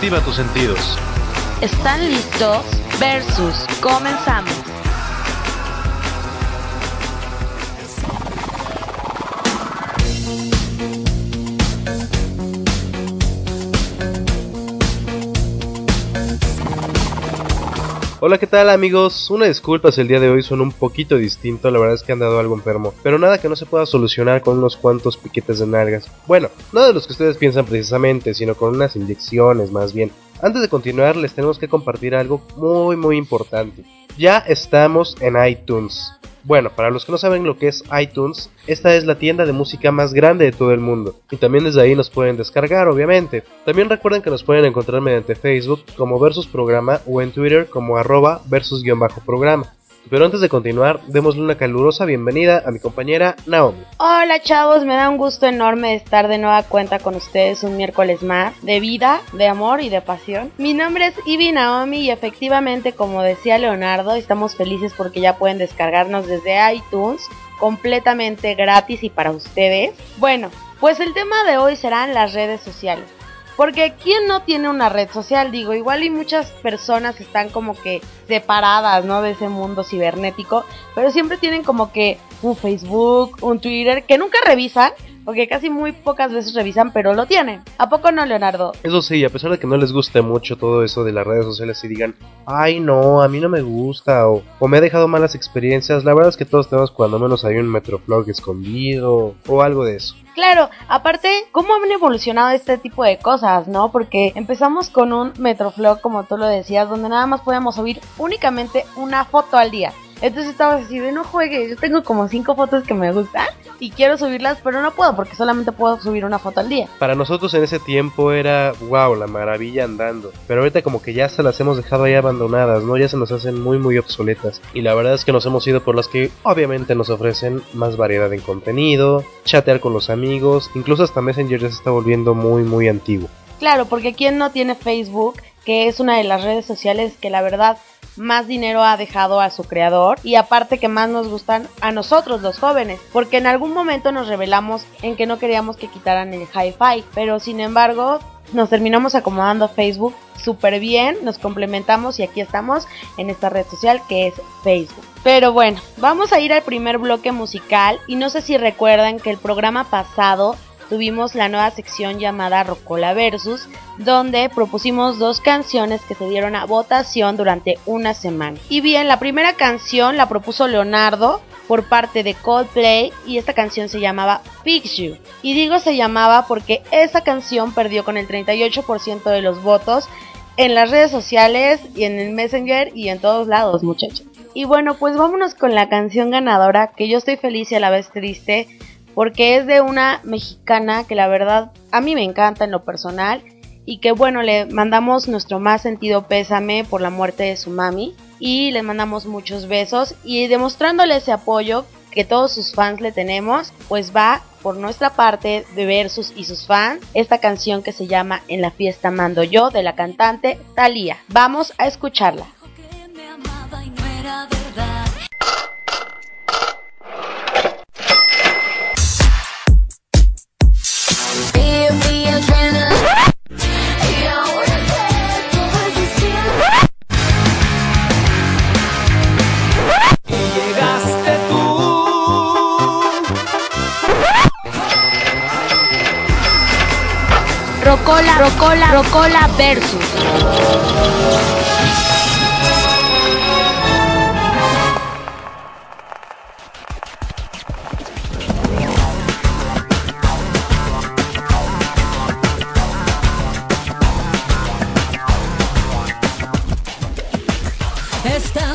Activa tus sentidos. ¿Están listos? Versus. Comenzamos. Hola, ¿qué tal amigos? Una disculpa si el día de hoy son un poquito distinto, la verdad es que han dado algo enfermo, pero nada que no se pueda solucionar con unos cuantos piquetes de nalgas. Bueno, no de los que ustedes piensan precisamente, sino con unas inyecciones más bien. Antes de continuar, les tenemos que compartir algo muy muy importante. Ya estamos en iTunes. Bueno, para los que no saben lo que es iTunes, esta es la tienda de música más grande de todo el mundo. Y también desde ahí nos pueden descargar, obviamente. También recuerden que nos pueden encontrar mediante Facebook como Versus Programa o en Twitter como arroba versus-programa. Pero antes de continuar, démosle una calurosa bienvenida a mi compañera Naomi. Hola chavos, me da un gusto enorme estar de nueva cuenta con ustedes un miércoles más de vida, de amor y de pasión. Mi nombre es Ivy Naomi y efectivamente, como decía Leonardo, estamos felices porque ya pueden descargarnos desde iTunes completamente gratis y para ustedes. Bueno, pues el tema de hoy serán las redes sociales. Porque ¿quién no tiene una red social? Digo, igual y muchas personas están como que separadas, ¿no? De ese mundo cibernético, pero siempre tienen como que un Facebook, un Twitter, que nunca revisan, porque casi muy pocas veces revisan, pero lo tienen. ¿A poco no, Leonardo? Eso sí, a pesar de que no les guste mucho todo eso de las redes sociales y digan, ay no, a mí no me gusta, o, o me ha dejado malas experiencias, la verdad es que todos tenemos cuando menos hay un Metroflog escondido, o algo de eso. Claro, aparte, ¿cómo han evolucionado este tipo de cosas, no? Porque empezamos con un Metroflog, como tú lo decías, donde nada más podíamos subir únicamente una foto al día. Entonces estaba así de no juegue, yo tengo como cinco fotos que me gustan y quiero subirlas, pero no puedo porque solamente puedo subir una foto al día. Para nosotros en ese tiempo era, wow, la maravilla andando. Pero ahorita como que ya se las hemos dejado ahí abandonadas, ¿no? Ya se nos hacen muy, muy obsoletas. Y la verdad es que nos hemos ido por las que obviamente nos ofrecen más variedad en contenido, chatear con los amigos, incluso hasta Messenger ya se está volviendo muy, muy antiguo. Claro, porque ¿quién no tiene Facebook? Que es una de las redes sociales que la verdad más dinero ha dejado a su creador y aparte que más nos gustan a nosotros los jóvenes, porque en algún momento nos revelamos en que no queríamos que quitaran el hi-fi, pero sin embargo nos terminamos acomodando Facebook súper bien, nos complementamos y aquí estamos en esta red social que es Facebook. Pero bueno, vamos a ir al primer bloque musical y no sé si recuerdan que el programa pasado tuvimos la nueva sección llamada Rocola Versus, donde propusimos dos canciones que se dieron a votación durante una semana. Y bien, la primera canción la propuso Leonardo por parte de Coldplay y esta canción se llamaba You. Y digo se llamaba porque esta canción perdió con el 38% de los votos en las redes sociales y en el Messenger y en todos lados, muchachos. Y bueno, pues vámonos con la canción ganadora, que yo estoy feliz y a la vez triste porque es de una mexicana que la verdad a mí me encanta en lo personal y que bueno, le mandamos nuestro más sentido pésame por la muerte de su mami y le mandamos muchos besos y demostrándole ese apoyo que todos sus fans le tenemos, pues va por nuestra parte de Versus y sus fans esta canción que se llama En la fiesta mando yo de la cantante Thalía. Vamos a escucharla. Rocola, Rocola, Rocola versus. Estando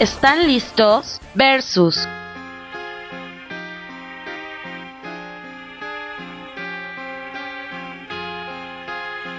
¿Están listos? Versus.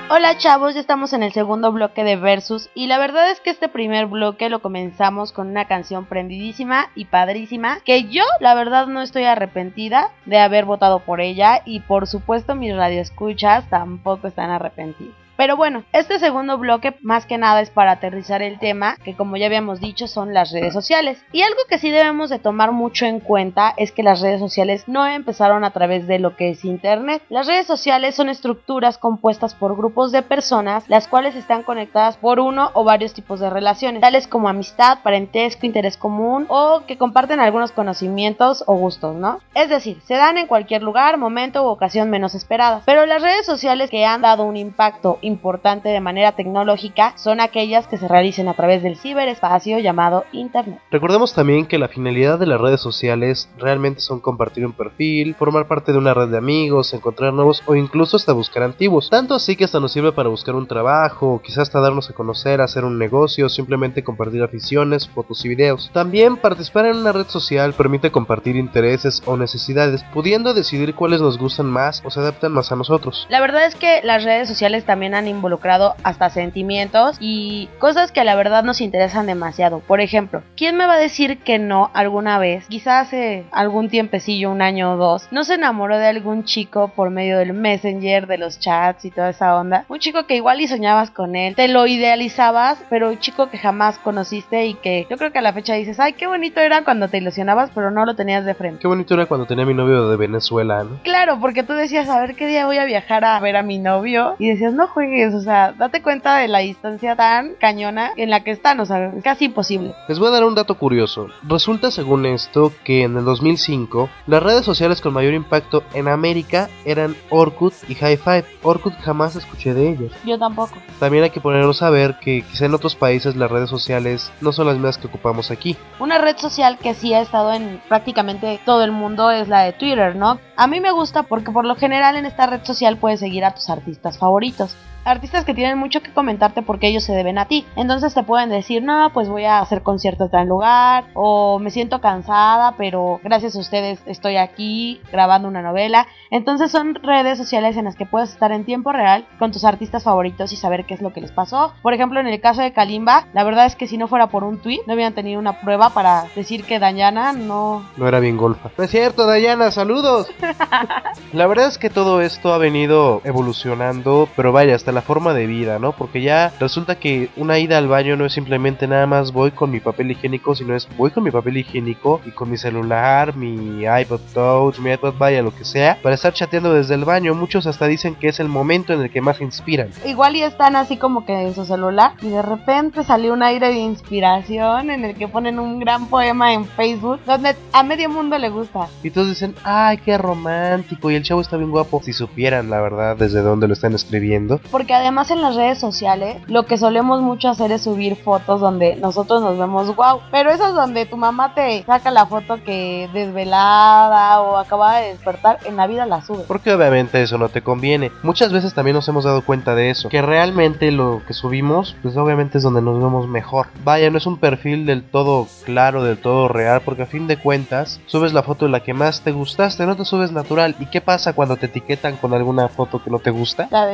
Hola chavos, ya estamos en el segundo bloque de Versus y la verdad es que este primer bloque lo comenzamos con una canción prendidísima y padrísima que yo la verdad no estoy arrepentida de haber votado por ella y por supuesto mis radioescuchas tampoco están arrepentidos. Pero bueno, este segundo bloque más que nada es para aterrizar el tema, que como ya habíamos dicho son las redes sociales. Y algo que sí debemos de tomar mucho en cuenta es que las redes sociales no empezaron a través de lo que es Internet. Las redes sociales son estructuras compuestas por grupos de personas, las cuales están conectadas por uno o varios tipos de relaciones, tales como amistad, parentesco, interés común o que comparten algunos conocimientos o gustos, ¿no? Es decir, se dan en cualquier lugar, momento u ocasión menos esperada. Pero las redes sociales que han dado un impacto importante de manera tecnológica son aquellas que se realicen a través del ciberespacio llamado Internet. Recordemos también que la finalidad de las redes sociales realmente son compartir un perfil, formar parte de una red de amigos, encontrar nuevos o incluso hasta buscar antiguos. Tanto así que hasta nos sirve para buscar un trabajo, quizás hasta darnos a conocer, hacer un negocio, simplemente compartir aficiones, fotos y videos. También participar en una red social permite compartir intereses o necesidades, pudiendo decidir cuáles nos gustan más o se adaptan más a nosotros. La verdad es que las redes sociales también han involucrado hasta sentimientos y cosas que a la verdad nos interesan demasiado. Por ejemplo, ¿quién me va a decir que no alguna vez, quizás hace algún tiempecillo, un año o dos, no se enamoró de algún chico por medio del messenger, de los chats y toda esa onda? Un chico que igual y soñabas con él, te lo idealizabas, pero un chico que jamás conociste y que yo creo que a la fecha dices, ay, qué bonito era cuando te ilusionabas, pero no lo tenías de frente. Qué bonito era cuando tenía mi novio de Venezuela, ¿no? Claro, porque tú decías, a ver qué día voy a viajar a ver a mi novio y decías, no o sea, date cuenta de la distancia tan cañona en la que están, o sea, casi imposible. Les voy a dar un dato curioso. Resulta, según esto, que en el 2005 las redes sociales con mayor impacto en América eran Orkut y High Five. Orkut jamás escuché de ellos. Yo tampoco. También hay que ponernos a ver que quizá en otros países las redes sociales no son las mismas que ocupamos aquí. Una red social que sí ha estado en prácticamente todo el mundo es la de Twitter, ¿no? A mí me gusta porque por lo general en esta red social puedes seguir a tus artistas favoritos artistas que tienen mucho que comentarte porque ellos se deben a ti. Entonces te pueden decir, no, pues voy a hacer conciertos en tal lugar, o me siento cansada, pero gracias a ustedes estoy aquí grabando una novela. Entonces son redes sociales en las que puedes estar en tiempo real con tus artistas favoritos y saber qué es lo que les pasó. Por ejemplo, en el caso de Kalimba, la verdad es que si no fuera por un tweet, no habían tenido una prueba para decir que Dayana no... No era bien golfa. No es cierto, Dayana, saludos. la verdad es que todo esto ha venido evolucionando, pero vaya, hasta la forma de vida, ¿no? Porque ya resulta que una ida al baño no es simplemente nada más voy con mi papel higiénico, sino es voy con mi papel higiénico y con mi celular, mi iPod Touch, mi iPod vaya, lo que sea, para estar chateando desde el baño. Muchos hasta dicen que es el momento en el que más se inspiran. Igual y están así como que en su celular y de repente salió un aire de inspiración en el que ponen un gran poema en Facebook donde a medio mundo le gusta. Y todos dicen, ay, qué romántico y el chavo está bien guapo. Si supieran la verdad desde dónde lo están escribiendo. Porque además en las redes sociales lo que solemos mucho hacer es subir fotos donde nosotros nos vemos wow. Pero esas donde tu mamá te saca la foto que desvelada o acaba de despertar, en la vida la sube. Porque obviamente eso no te conviene. Muchas veces también nos hemos dado cuenta de eso. Que realmente lo que subimos, pues obviamente es donde nos vemos mejor. Vaya, no es un perfil del todo claro, del todo real, porque a fin de cuentas subes la foto de la que más te gustaste, no te subes natural. ¿Y qué pasa cuando te etiquetan con alguna foto que no te gusta? La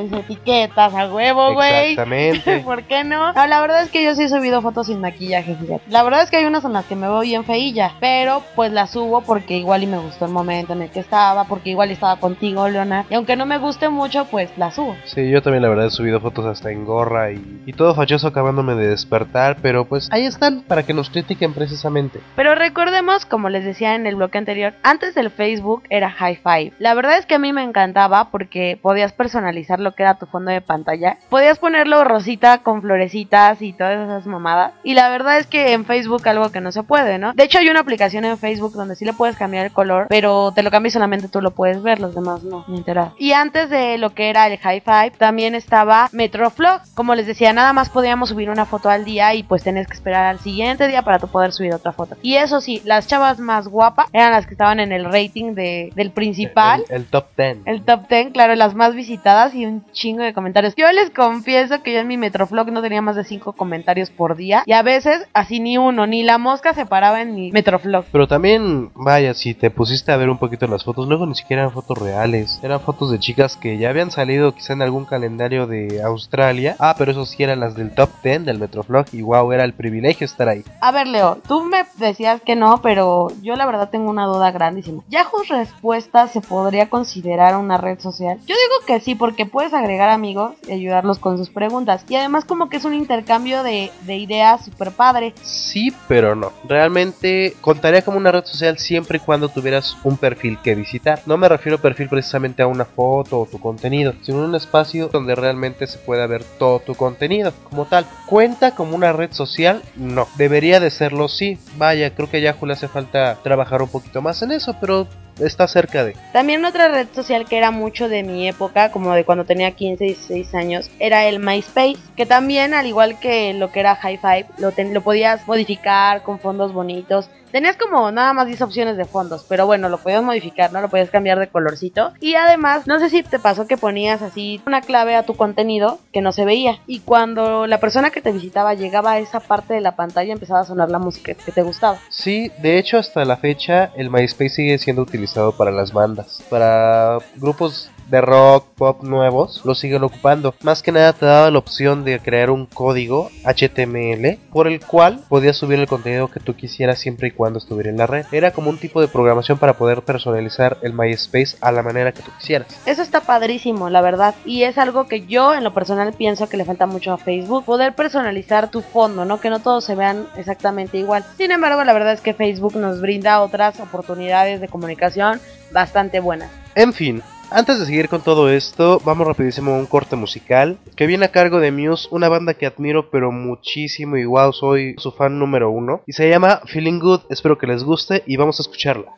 desetiquetas a huevo, güey. Exactamente. ¿Por qué no? No, la verdad es que yo sí he subido fotos sin maquillaje, fíjate. La verdad es que hay unas en las que me veo bien feilla, pero pues las subo porque igual y me gustó el momento en el que estaba, porque igual estaba contigo, Leona. Y aunque no me guste mucho, pues las subo. Sí, yo también la verdad he subido fotos hasta en gorra y, y todo fachoso acabándome de despertar, pero pues ahí están para que nos critiquen precisamente. Pero recordemos, como les decía en el bloque anterior, antes del Facebook era High Five. La verdad es que a mí me encantaba porque podías personalizar lo que era tu fondo de pantalla. Podías ponerlo rosita con florecitas y todas esas mamadas. Y la verdad es que en Facebook algo que no se puede, ¿no? De hecho hay una aplicación en Facebook donde sí le puedes cambiar el color, pero te lo cambias solamente tú lo puedes ver, los demás no, ni enterar. Y antes de lo que era el High Five, también estaba Metroflog. Como les decía, nada más podíamos subir una foto al día y pues tenés que esperar al siguiente día para tú poder subir otra foto. Y eso sí, las chavas más guapas eran las que estaban en el rating de, del principal. El, el top 10. El top 10, claro, las más visitadas y un chingo de comentarios comentarios. Yo les confieso que yo en mi Metroflog no tenía más de 5 comentarios por día y a veces así ni uno, ni la mosca se paraba en mi Metroflog. Pero también, vaya, si te pusiste a ver un poquito las fotos, luego ni siquiera eran fotos reales, eran fotos de chicas que ya habían salido quizá en algún calendario de Australia. Ah, pero eso sí eran las del top 10 del Metroflog y wow, era el privilegio estar ahí. A ver, Leo, tú me decías que no, pero yo la verdad tengo una duda grandísima. ¿Yahoo Respuestas se podría considerar una red social? Yo digo que sí, porque puedes agregar amigos y ayudarlos con sus preguntas. Y además como que es un intercambio de, de ideas súper padre. Sí, pero no. Realmente contaría como una red social siempre y cuando tuvieras un perfil que visitar. No me refiero a perfil precisamente a una foto o tu contenido, sino un espacio donde realmente se pueda ver todo tu contenido como tal. ¿Cuenta como una red social? No. Debería de serlo sí. Vaya, creo que a Yahoo le hace falta trabajar un poquito más en eso, pero está cerca de. También otra red social que era mucho de mi época, como de cuando tenía 15, 16 años, era el MySpace, que también al igual que lo que era High Five, lo, lo podías modificar con fondos bonitos. Tenías como nada más 10 opciones de fondos, pero bueno, lo podías modificar, ¿no? Lo podías cambiar de colorcito. Y además, no sé si te pasó que ponías así una clave a tu contenido que no se veía. Y cuando la persona que te visitaba llegaba a esa parte de la pantalla, empezaba a sonar la música que te gustaba. Sí, de hecho, hasta la fecha, el MySpace sigue siendo utilizado para las bandas, para grupos de rock, pop nuevos, lo siguen ocupando. Más que nada te daba la opción de crear un código HTML por el cual podías subir el contenido que tú quisieras siempre y cuando estuviera en la red. Era como un tipo de programación para poder personalizar el MySpace a la manera que tú quisieras. Eso está padrísimo, la verdad. Y es algo que yo en lo personal pienso que le falta mucho a Facebook. Poder personalizar tu fondo, ¿no? Que no todos se vean exactamente igual. Sin embargo, la verdad es que Facebook nos brinda otras oportunidades de comunicación bastante buenas. En fin, antes de seguir con todo esto, vamos rapidísimo a un corte musical que viene a cargo de Muse, una banda que admiro pero muchísimo y wow, soy su fan número uno. Y se llama Feeling Good, espero que les guste y vamos a escucharla.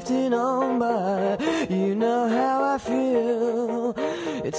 drifting on by. You know how I feel.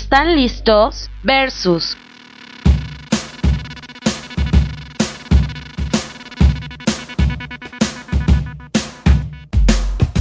¿Están listos? Versus.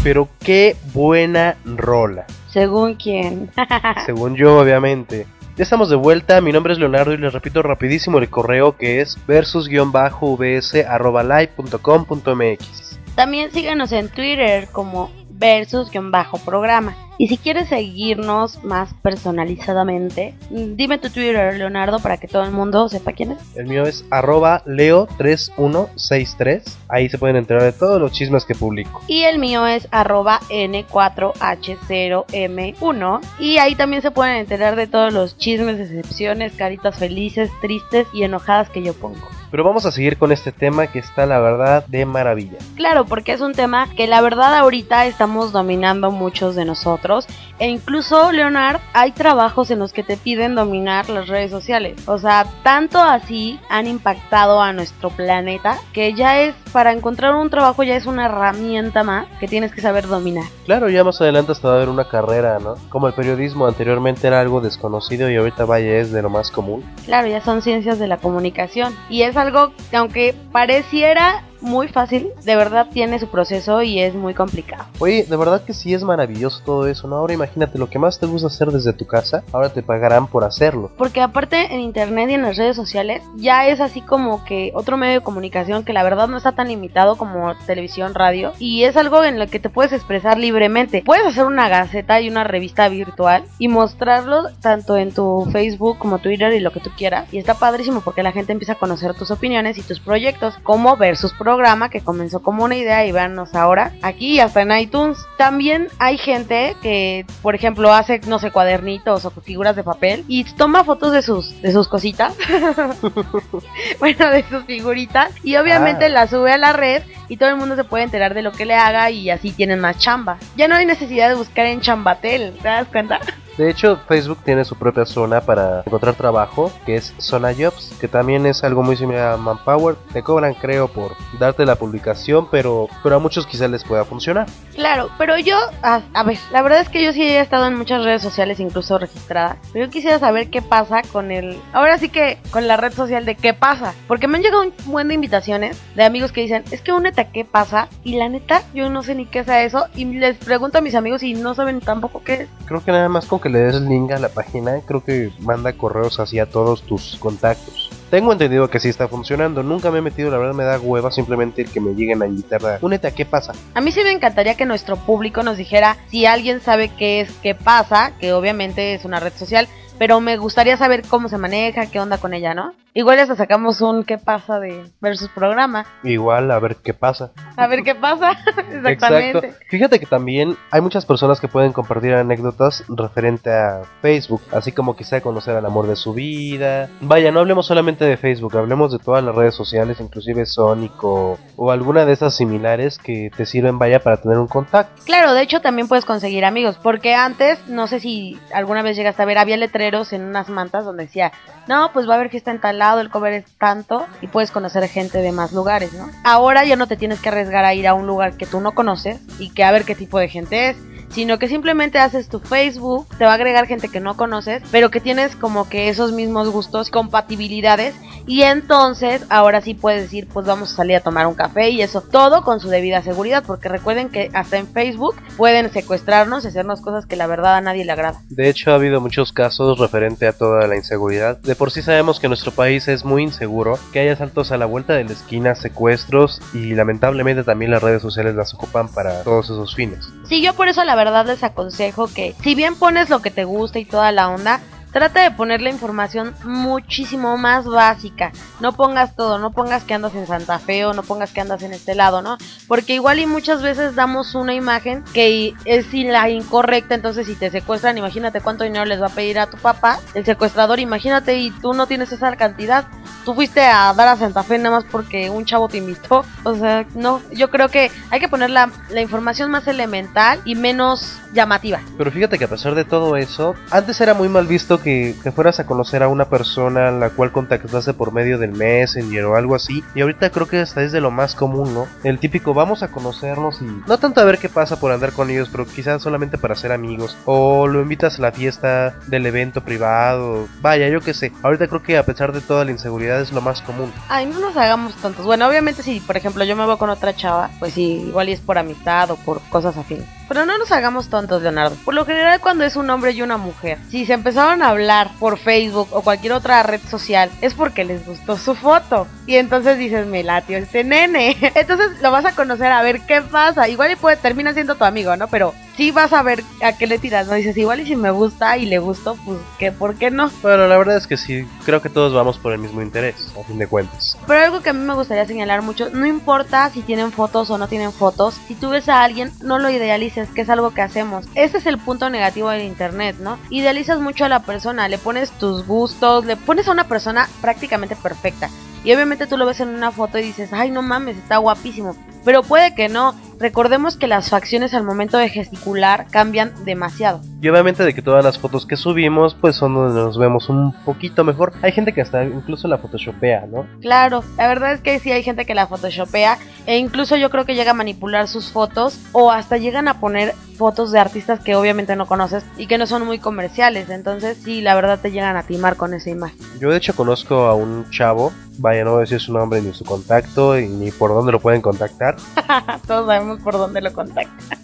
Pero qué buena rola. Según quién. Según yo, obviamente. Ya estamos de vuelta, mi nombre es Leonardo y les repito rapidísimo el correo que es versus-vs.live.com.mx. También síganos en Twitter como versus-programa. Y si quieres seguirnos más personalizadamente, dime tu Twitter, Leonardo, para que todo el mundo sepa quién es. El mío es arroba leo3163. Ahí se pueden enterar de todos los chismes que publico. Y el mío es arroba n4h0m1. Y ahí también se pueden enterar de todos los chismes, decepciones, caritas felices, tristes y enojadas que yo pongo. Pero vamos a seguir con este tema que está la verdad de maravilla. Claro, porque es un tema que la verdad ahorita estamos dominando muchos de nosotros. E incluso, Leonard, hay trabajos en los que te piden dominar las redes sociales. O sea, tanto así han impactado a nuestro planeta que ya es, para encontrar un trabajo ya es una herramienta más que tienes que saber dominar. Claro, ya más adelante hasta va a haber una carrera, ¿no? Como el periodismo anteriormente era algo desconocido y ahorita vaya es de lo más común. Claro, ya son ciencias de la comunicación. Y es algo que aunque pareciera muy fácil, de verdad tiene su proceso y es muy complicado. Oye, de verdad que sí es maravilloso todo eso, ¿no? Ahora imagínate lo que más te gusta hacer desde tu casa, ahora te pagarán por hacerlo. Porque aparte en internet y en las redes sociales ya es así como que otro medio de comunicación que la verdad no está tan limitado como televisión, radio y es algo en lo que te puedes expresar libremente. Puedes hacer una gaceta y una revista virtual y mostrarlo tanto en tu Facebook como Twitter y lo que tú quieras y está padrísimo porque la gente empieza a conocer tus opiniones y tus proyectos como versus programa que comenzó como una idea y véanos ahora aquí hasta en iTunes. También hay gente que, por ejemplo, hace, no sé, cuadernitos o figuras de papel y toma fotos de sus, de sus cositas. bueno, de sus figuritas. Y obviamente Ah. las sube a la red y todo el mundo se puede enterar de lo que le haga y así tienen más chamba. Ya no hay necesidad de buscar en Chambatel, ¿te das cuenta? De hecho, Facebook tiene su propia zona para encontrar trabajo, que es Zona Jobs, que también es algo muy similar a Manpower. Te cobran, creo, por darte la publicación, pero, pero a muchos quizás les pueda funcionar. Claro, pero yo, a, a ver, la verdad es que yo sí he estado en muchas redes sociales, incluso registradas. Pero yo quisiera saber qué pasa con el. Ahora sí que con la red social de qué pasa. Porque me han llegado un buen de invitaciones de amigos que dicen, es que únete a qué pasa. Y la neta, yo no sé ni qué es eso. Y les pregunto a mis amigos y no saben tampoco qué es. Creo que nada más con que le des link a la página, creo que manda correos así a todos tus contactos. Tengo entendido que sí está funcionando, nunca me he metido, la verdad me da hueva simplemente el que me lleguen a invitar a... Únete a qué pasa. A mí sí me encantaría que nuestro público nos dijera si alguien sabe qué es qué pasa, que obviamente es una red social, pero me gustaría saber cómo se maneja, qué onda con ella, ¿no? Igual hasta sacamos un qué pasa de versus programa. Igual, a ver qué pasa. A ver qué pasa. Exactamente. Exacto. Fíjate que también hay muchas personas que pueden compartir anécdotas referente a Facebook, así como quizá conocer al amor de su vida. Vaya, no hablemos solamente de Facebook, hablemos de todas las redes sociales, inclusive Sonic o, o alguna de esas similares que te sirven, vaya, para tener un contacto. Claro, de hecho también puedes conseguir amigos, porque antes, no sé si alguna vez llegaste a ver, había letreros en unas mantas donde decía, no, pues va a haber fiesta en tal el cover es tanto, y puedes conocer gente de más lugares, ¿no? Ahora ya no te tienes que arriesgar a ir a un lugar que tú no conoces y que a ver qué tipo de gente es, sino que simplemente haces tu Facebook, te va a agregar gente que no conoces, pero que tienes como que esos mismos gustos, compatibilidades, y entonces ahora sí puedes decir, pues vamos a salir a tomar un café y eso todo con su debida seguridad, porque recuerden que hasta en Facebook pueden secuestrarnos y hacernos cosas que la verdad a nadie le agrada. De hecho, ha habido muchos casos referente a toda la inseguridad. De por sí sabemos que nuestro país es muy inseguro, que hay asaltos a la vuelta de la esquina, secuestros y lamentablemente también las redes sociales las ocupan para todos esos fines. Sí, yo por eso la verdad les aconsejo que si bien pones lo que te gusta y toda la onda, trata de poner la información muchísimo más básica. No pongas todo, no pongas que andas en Santa Fe o no pongas que andas en este lado, ¿no? Porque igual y muchas veces damos una imagen que es la incorrecta, entonces si te secuestran, imagínate cuánto dinero les va a pedir a tu papá, el secuestrador, imagínate y tú no tienes esa cantidad. Tú fuiste a dar a Santa Fe nada más porque un chavo te invitó. O sea, no, yo creo que hay que poner la, la información más elemental y menos llamativa. Pero fíjate que a pesar de todo eso, antes era muy mal visto que que, fueras a conocer a una persona la cual contactaste por medio del Messenger o algo así. Y ahorita creo que hasta es de lo más común, ¿no? El típico vamos a conocernos y no tanto a ver qué pasa por andar con ellos, pero quizás solamente para ser amigos. O lo invitas a la fiesta del evento privado. Vaya, yo qué sé. Ahorita creo que a pesar de toda la inseguridad es lo más común. Ay, no nos hagamos tontos. Bueno, obviamente si, por ejemplo, yo me voy con otra chava, pues sí, igual y es por amistad o por cosas afines. Pero no nos hagamos tontos, Leonardo. Por lo general, cuando es un hombre y una mujer, si se empezaron a hablar por Facebook o cualquier otra red social, es porque les gustó su foto. Y entonces dices, me latió este nene. Entonces lo vas a conocer a ver qué pasa. Igual y puede, termina siendo tu amigo, ¿no? Pero sí vas a ver a qué le tiras, ¿no? Dices, igual y si me gusta y le gustó, pues, ¿qué? ¿por qué no? Bueno, la verdad es que sí, creo que todos vamos por el mismo interés, a fin de cuentas. Pero algo que a mí me gustaría señalar mucho, no importa si tienen fotos o no tienen fotos, si tú ves a alguien, no lo idealices, que es algo que hacemos. Ese es el punto negativo del internet, ¿no? Idealizas mucho a la persona, le pones tus gustos, le pones a una persona prácticamente perfecta. Y obviamente tú lo ves en una foto y dices, ay no mames, está guapísimo. Pero puede que no. Recordemos que las facciones al momento de gesticular cambian demasiado. Y obviamente de que todas las fotos que subimos pues son donde nos vemos un poquito mejor. Hay gente que hasta incluso la photoshopea, ¿no? Claro, la verdad es que sí hay gente que la photoshopea e incluso yo creo que llega a manipular sus fotos o hasta llegan a poner fotos de artistas que obviamente no conoces y que no son muy comerciales. Entonces sí, la verdad te llegan a timar con esa imagen. Yo de hecho conozco a un chavo, vaya no voy a decir su nombre ni su contacto y ni por dónde lo pueden contactar. Todos sabemos por dónde lo contacta.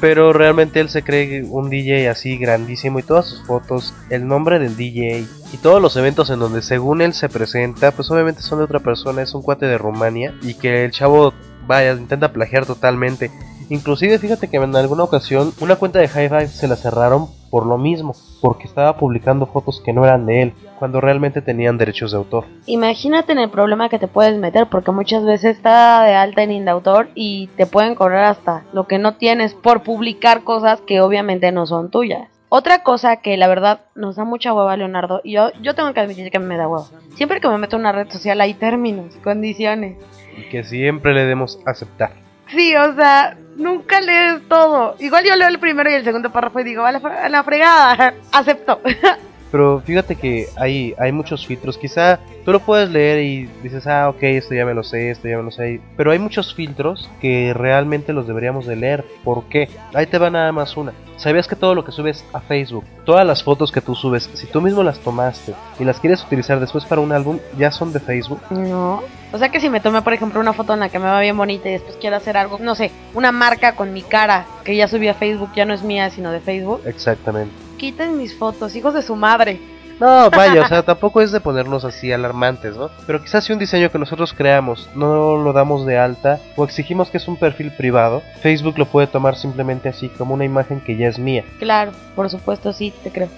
Pero realmente él se cree un DJ así grandísimo y todas sus fotos, el nombre del DJ y todos los eventos en donde según él se presenta, pues obviamente son de otra persona, es un cuate de Rumania y que el chavo vaya intenta plagiar totalmente. Inclusive fíjate que en alguna ocasión una cuenta de Hi-Fi se la cerraron por lo mismo, porque estaba publicando fotos que no eran de él, cuando realmente tenían derechos de autor. Imagínate en el problema que te puedes meter, porque muchas veces está de alta en Indautor y te pueden cobrar hasta lo que no tienes por publicar cosas que obviamente no son tuyas. Otra cosa que la verdad nos da mucha hueva, Leonardo, y yo, yo tengo que admitir que me da hueva. Siempre que me meto en una red social hay términos, condiciones. Y que siempre le demos aceptar. Sí, o sea, nunca lees todo. Igual yo leo el primero y el segundo párrafo y digo, a la, la fregada, acepto. Pero fíjate que hay, hay muchos filtros. Quizá tú lo puedes leer y dices, ah, ok, esto ya me lo sé, esto ya me lo sé. Pero hay muchos filtros que realmente los deberíamos de leer. ¿Por qué? Ahí te va nada más una. ¿Sabías que todo lo que subes a Facebook, todas las fotos que tú subes, si tú mismo las tomaste y las quieres utilizar después para un álbum, ya son de Facebook? No. O sea que si me tomé, por ejemplo, una foto en la que me va bien bonita y después quiero hacer algo, no sé, una marca con mi cara que ya subí a Facebook, ya no es mía, sino de Facebook. Exactamente. Quiten mis fotos, hijos de su madre. No, vaya, o sea, tampoco es de ponernos así alarmantes, ¿no? Pero quizás si un diseño que nosotros creamos no lo damos de alta o exigimos que es un perfil privado, Facebook lo puede tomar simplemente así como una imagen que ya es mía. Claro, por supuesto, sí, te creo.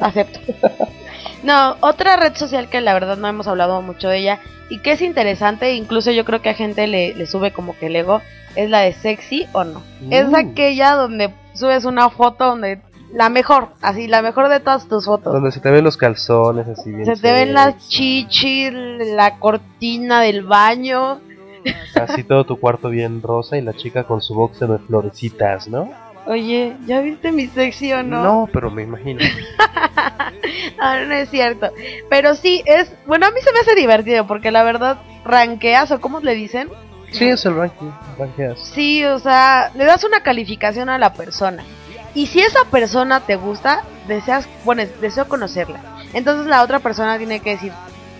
Acepto. No, otra red social que la verdad no hemos hablado mucho de ella y que es interesante, incluso yo creo que a gente le, le sube como que el ego, es la de sexy o no. Es Mm. aquella donde subes una foto donde la mejor, así, la mejor de todas tus fotos. Donde se te ven los calzones así bien. Se te ven las chichis, la cortina del baño. Así todo tu cuarto bien rosa y la chica con su boxer de florecitas, ¿no? Oye, ¿ya viste mi sexy o no? No, pero me imagino. Ah, no es cierto. Pero sí, es. Bueno, a mí se me hace divertido porque la verdad, ranqueas o cómo le dicen. Sí, es el ranking. Sí, o sea, le das una calificación a la persona. Y si esa persona te gusta, deseas, bueno, deseo conocerla. Entonces la otra persona tiene que decir,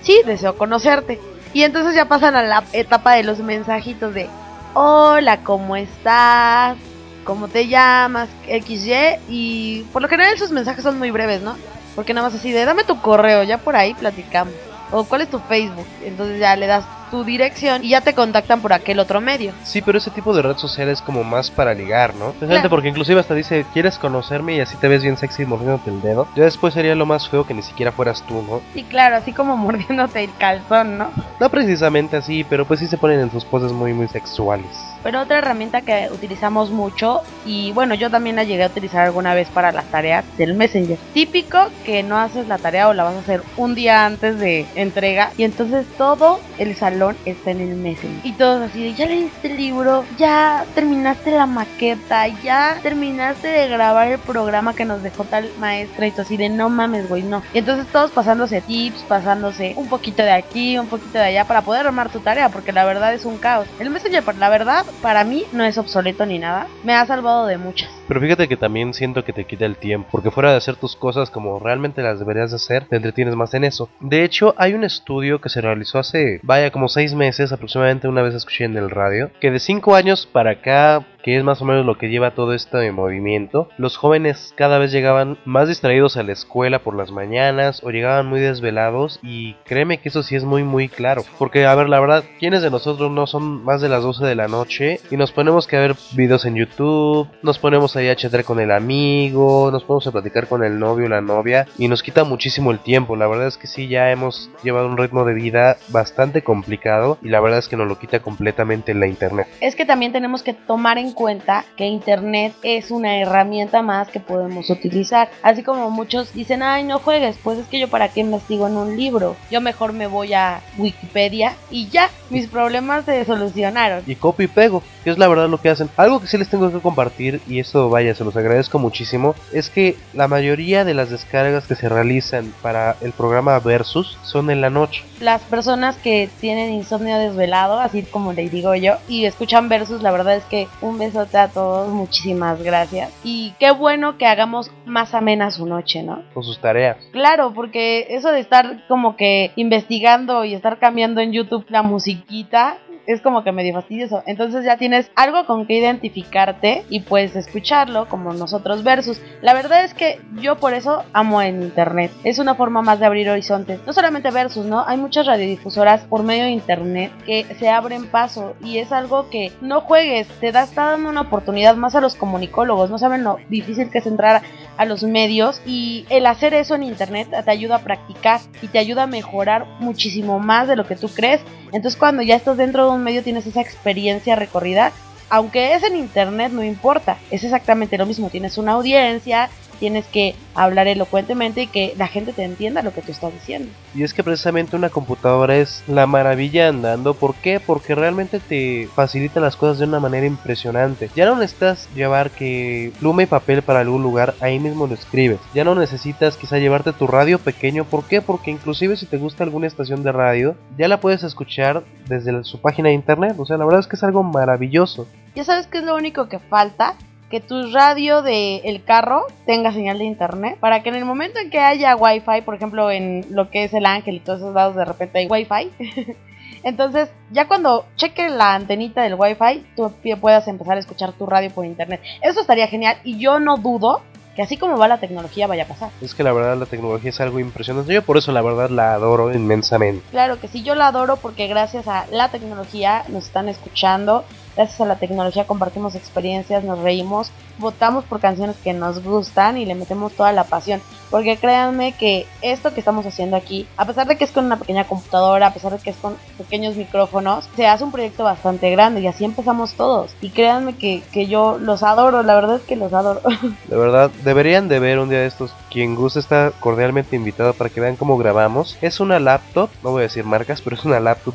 sí, deseo conocerte. Y entonces ya pasan a la etapa de los mensajitos de, hola, ¿cómo estás? ¿Cómo te llamas? XY. Y por lo general esos mensajes son muy breves, ¿no? Porque nada más así de, dame tu correo, ya por ahí platicamos. O cuál es tu Facebook. Entonces ya le das tu dirección y ya te contactan por aquel otro medio. Sí, pero ese tipo de red social es como más para ligar, ¿no? Especialmente Claro. porque inclusive hasta dice, ¿quieres conocerme? Y así te ves bien sexy moviéndote el dedo. Ya después sería lo más feo que ni siquiera fueras tú, ¿no? Sí, claro, así como mordiéndote el calzón, ¿no? No precisamente así, pero pues sí se ponen en sus poses muy, muy sexuales. Pero otra herramienta que utilizamos mucho, y bueno, yo también la llegué a utilizar alguna vez para las tareas del Messenger. Típico que no haces la tarea o la vas a hacer un día antes de entrega y entonces todo el salón está en el Messenger. Y todos así de, ya leíste el libro, ya terminaste la maqueta, ya terminaste de grabar el programa que nos dejó tal maestra y tú así de, no mames, güey, no. Y entonces todos pasándose tips, pasándose un poquito de aquí, un poquito de allá para poder armar tu tarea, porque la verdad es un caos. El Messenger, la verdad, para mí no es obsoleto ni nada. Me ha salvado de muchas. Pero fíjate que también siento que te quita el tiempo, porque fuera de hacer tus cosas como realmente las deberías de hacer, te entretienes más en eso. De hecho, hay un estudio que se realizó hace, vaya, como seis meses, aproximadamente una vez escuché en el radio, que de cinco años para acá que es más o menos lo que lleva todo este movimiento, los jóvenes cada vez llegaban más distraídos a la escuela por las mañanas o llegaban muy desvelados y créeme que eso sí es muy muy claro, porque a ver la verdad, ¿quiénes de nosotros no son más de las 12 de la noche y nos ponemos que a ver videos en YouTube, nos ponemos ahí a chatear con el amigo, nos ponemos a platicar con el novio o la novia y nos quita muchísimo el tiempo, la verdad es que sí ya hemos llevado un ritmo de vida bastante complicado y la verdad es que nos lo quita completamente la internet. Es que también tenemos que tomar en cuenta que Internet es una herramienta más que podemos utilizar. Así como muchos dicen, ay, no juegues, pues es que yo para qué investigo en un libro. Yo mejor me voy a Wikipedia y ya, mis problemas se solucionaron. Y copio y pego, que es la verdad lo que hacen. Algo que sí les tengo que compartir, y eso vaya, se los agradezco muchísimo, es que la mayoría de las descargas que se realizan para el programa Versus son en la noche. Las personas que tienen insomnio desvelado, así como les digo yo, y escuchan Versus, la verdad es que un besote a todos, muchísimas gracias. Y qué bueno que hagamos más amena su noche, ¿no? Con sus tareas. Claro, porque eso de estar como que investigando y estar cambiando en YouTube la musiquita, es como que medio fastidioso. Entonces ya tienes algo con que identificarte y puedes escucharlo como nosotros versus. La verdad es que yo por eso amo en internet. Es una forma más de abrir horizontes. No solamente versus, ¿no? Hay muchas radiodifusoras por medio de internet que se abren paso y es algo que no juegues, te da está dando una oportunidad más a los comunicólogos. No saben lo difícil que es entrar a los medios y el hacer eso en internet te ayuda a practicar y te ayuda a mejorar muchísimo más de lo que tú crees. Entonces cuando ya estás dentro de un medio tienes esa experiencia recorrida, aunque es en internet no importa, es exactamente lo mismo, tienes una audiencia, tienes que hablar elocuentemente y que la gente te entienda lo que tú estás diciendo. Y es que precisamente una computadora es la maravilla andando. ¿Por qué? Porque realmente te facilita las cosas de una manera impresionante. Ya no necesitas llevar que pluma y papel para algún lugar, ahí mismo lo escribes. Ya no necesitas quizá llevarte tu radio pequeño. ¿Por qué? Porque inclusive si te gusta alguna estación de radio, ya la puedes escuchar desde su página de internet. O sea, la verdad es que es algo maravilloso. Ya sabes que es lo único que falta que tu radio del el carro tenga señal de internet para que en el momento en que haya wifi, por ejemplo en lo que es el ángel y todos esos lados de repente hay wifi, entonces ya cuando cheque la antenita del wifi tú puedas empezar a escuchar tu radio por internet. Eso estaría genial y yo no dudo que así como va la tecnología vaya a pasar. Es que la verdad la tecnología es algo impresionante. Yo por eso la verdad la adoro inmensamente. Claro que sí, yo la adoro porque gracias a la tecnología nos están escuchando, Gracias a la tecnología compartimos experiencias, nos reímos, votamos por canciones que nos gustan y le metemos toda la pasión. Porque créanme que esto que estamos haciendo aquí, a pesar de que es con una pequeña computadora, a pesar de que es con pequeños micrófonos, se hace un proyecto bastante grande y así empezamos todos. Y créanme que, que yo los adoro, la verdad es que los adoro. De verdad, deberían de ver un día de estos. Quien guste está cordialmente invitado para que vean cómo grabamos. Es una laptop, no voy a decir marcas, pero es una laptop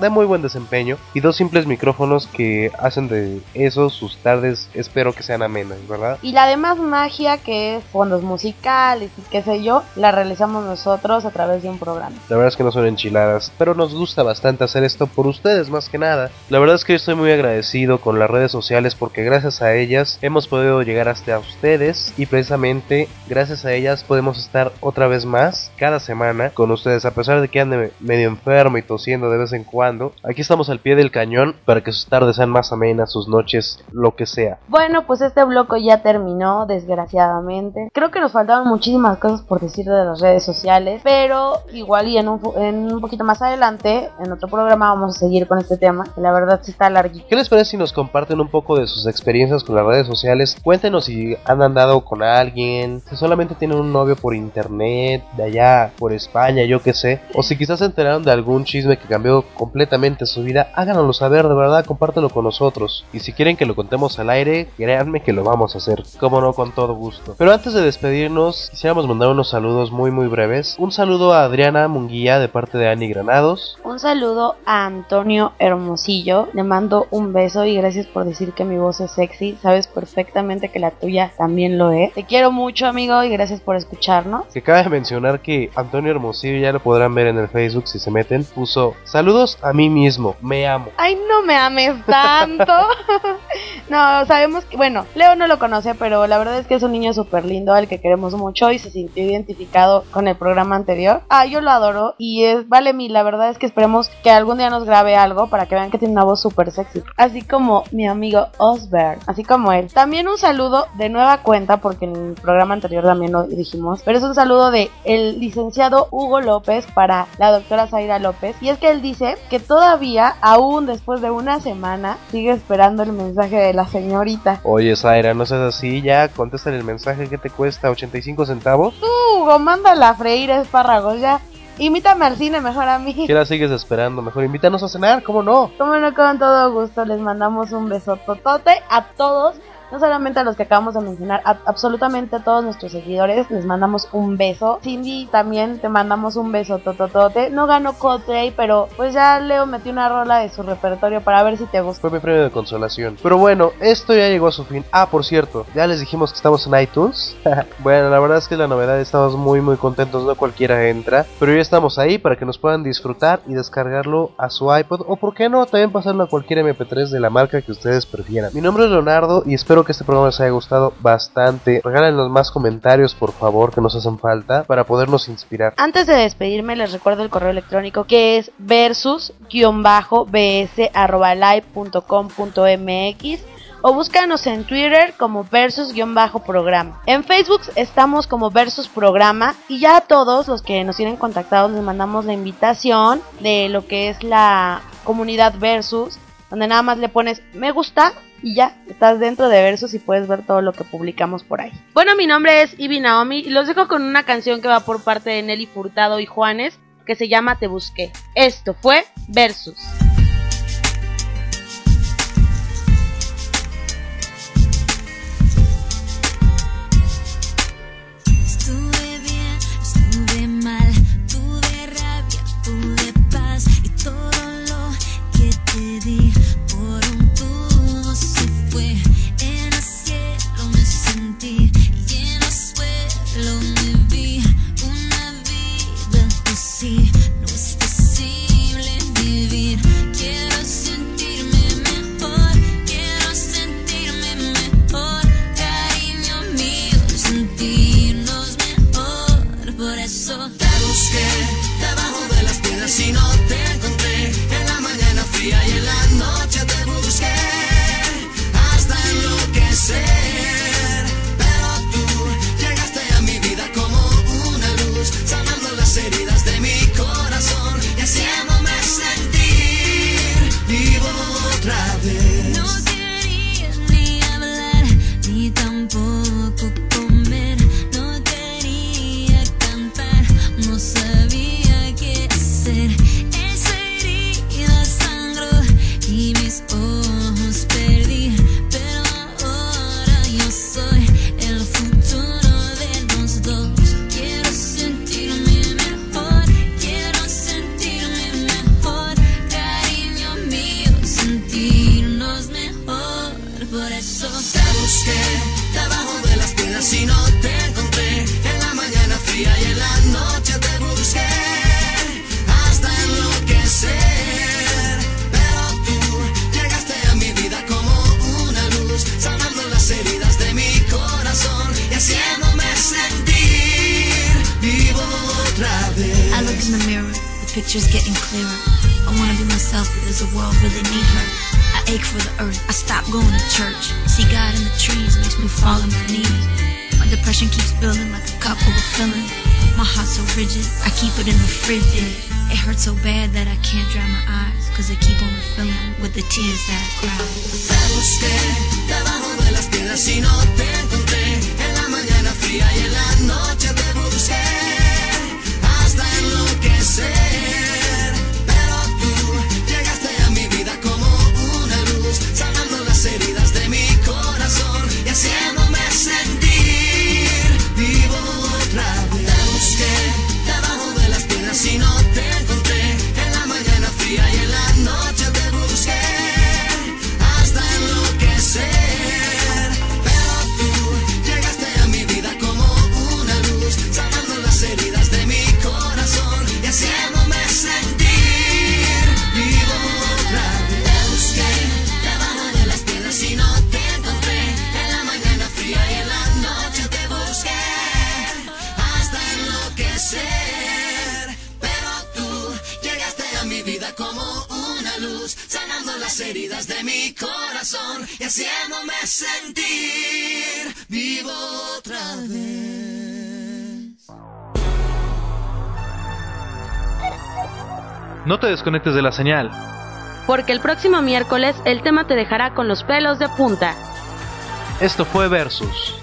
de muy buen desempeño y dos simples micrófonos que hacen de eso sus tardes, espero que sean amenas, ¿verdad? Y la demás magia que es fondos musicales y qué sé yo, la realizamos nosotros a través de un programa. La verdad es que no son enchiladas, pero nos gusta bastante hacer esto por ustedes más que nada. La verdad es que yo estoy muy agradecido con las redes sociales porque gracias a ellas hemos podido llegar hasta ustedes y precisamente gracias a ellas podemos estar otra vez más cada semana con ustedes a pesar de que ande medio enfermo y tosiendo de vez en cuando Aquí estamos al pie del cañón para que sus tardes sean más amenas, sus noches, lo que sea. Bueno, pues este bloque ya terminó, desgraciadamente. Creo que nos faltaban muchísimas cosas por decir de las redes sociales, pero igual y en un, en un poquito más adelante, en otro programa, vamos a seguir con este tema, que la verdad sí está larguito. ¿Qué les parece si nos comparten un poco de sus experiencias con las redes sociales? Cuéntenos si han andado con alguien, si solamente tienen un novio por internet, de allá, por España, yo qué sé, o si quizás se enteraron de algún chisme que cambió completamente completamente su vida, háganoslo saber, de verdad, compártelo con nosotros. Y si quieren que lo contemos al aire, créanme que lo vamos a hacer, como no, con todo gusto. Pero antes de despedirnos, quisiéramos mandar unos saludos muy muy breves. Un saludo a Adriana Munguía de parte de Ani Granados. Un saludo a Antonio Hermosillo, le mando un beso y gracias por decir que mi voz es sexy, sabes perfectamente que la tuya también lo es. Te quiero mucho amigo y gracias por escucharnos. Que cabe mencionar que Antonio Hermosillo, ya lo podrán ver en el Facebook si se meten, puso saludos a mí mismo, me amo. Ay, no me ames tanto. no, sabemos que, bueno, Leo no lo conoce, pero la verdad es que es un niño súper lindo al que queremos mucho y se sintió identificado con el programa anterior. Ah, yo lo adoro y es, vale mi, la verdad es que esperemos que algún día nos grabe algo para que vean que tiene una voz súper sexy. Así como mi amigo Osberg, así como él. También un saludo de nueva cuenta, porque en el programa anterior también lo dijimos, pero es un saludo de el licenciado Hugo López para la doctora Zaira López. Y es que él dice que todavía, aún después de una semana, sigue esperando el mensaje de la señorita. Oye, Zaira, no seas así, ya contéstale el mensaje que te cuesta 85 centavos. Tú, Hugo, mándala a freír espárragos ya. Invítame al cine mejor a mí. ¿Qué la sigues esperando? Mejor invítanos a cenar, ¿cómo no? Como no, con todo gusto les mandamos un besototote a todos no solamente a los que acabamos de mencionar, a absolutamente a todos nuestros seguidores les mandamos un beso. Cindy también te mandamos un beso tototote. No ganó Coldplay, pero pues ya Leo metió una rola de su repertorio para ver si te gusta. Fue mi premio de consolación. Pero bueno, esto ya llegó a su fin. Ah, por cierto, ya les dijimos que estamos en iTunes. bueno, la verdad es que la novedad estamos muy muy contentos, no cualquiera entra, pero ya estamos ahí para que nos puedan disfrutar y descargarlo a su iPod o por qué no, también pasarlo a cualquier MP3 de la marca que ustedes prefieran. Mi nombre es Leonardo y espero que este programa les haya gustado bastante. Regálenos más comentarios, por favor, que nos hacen falta para podernos inspirar. Antes de despedirme, les recuerdo el correo electrónico que es versus-bs.live.com.mx o búscanos en Twitter como versus-programa. En Facebook estamos como versus programa y ya a todos los que nos tienen contactados les mandamos la invitación de lo que es la comunidad versus donde nada más le pones me gusta y ya, estás dentro de versos y puedes ver todo lo que publicamos por ahí. Bueno, mi nombre es Ibi Naomi y los dejo con una canción que va por parte de Nelly Furtado y Juanes que se llama Te Busqué. Esto fue Versus. Te desconectes de la señal. Porque el próximo miércoles el tema te dejará con los pelos de punta. Esto fue Versus.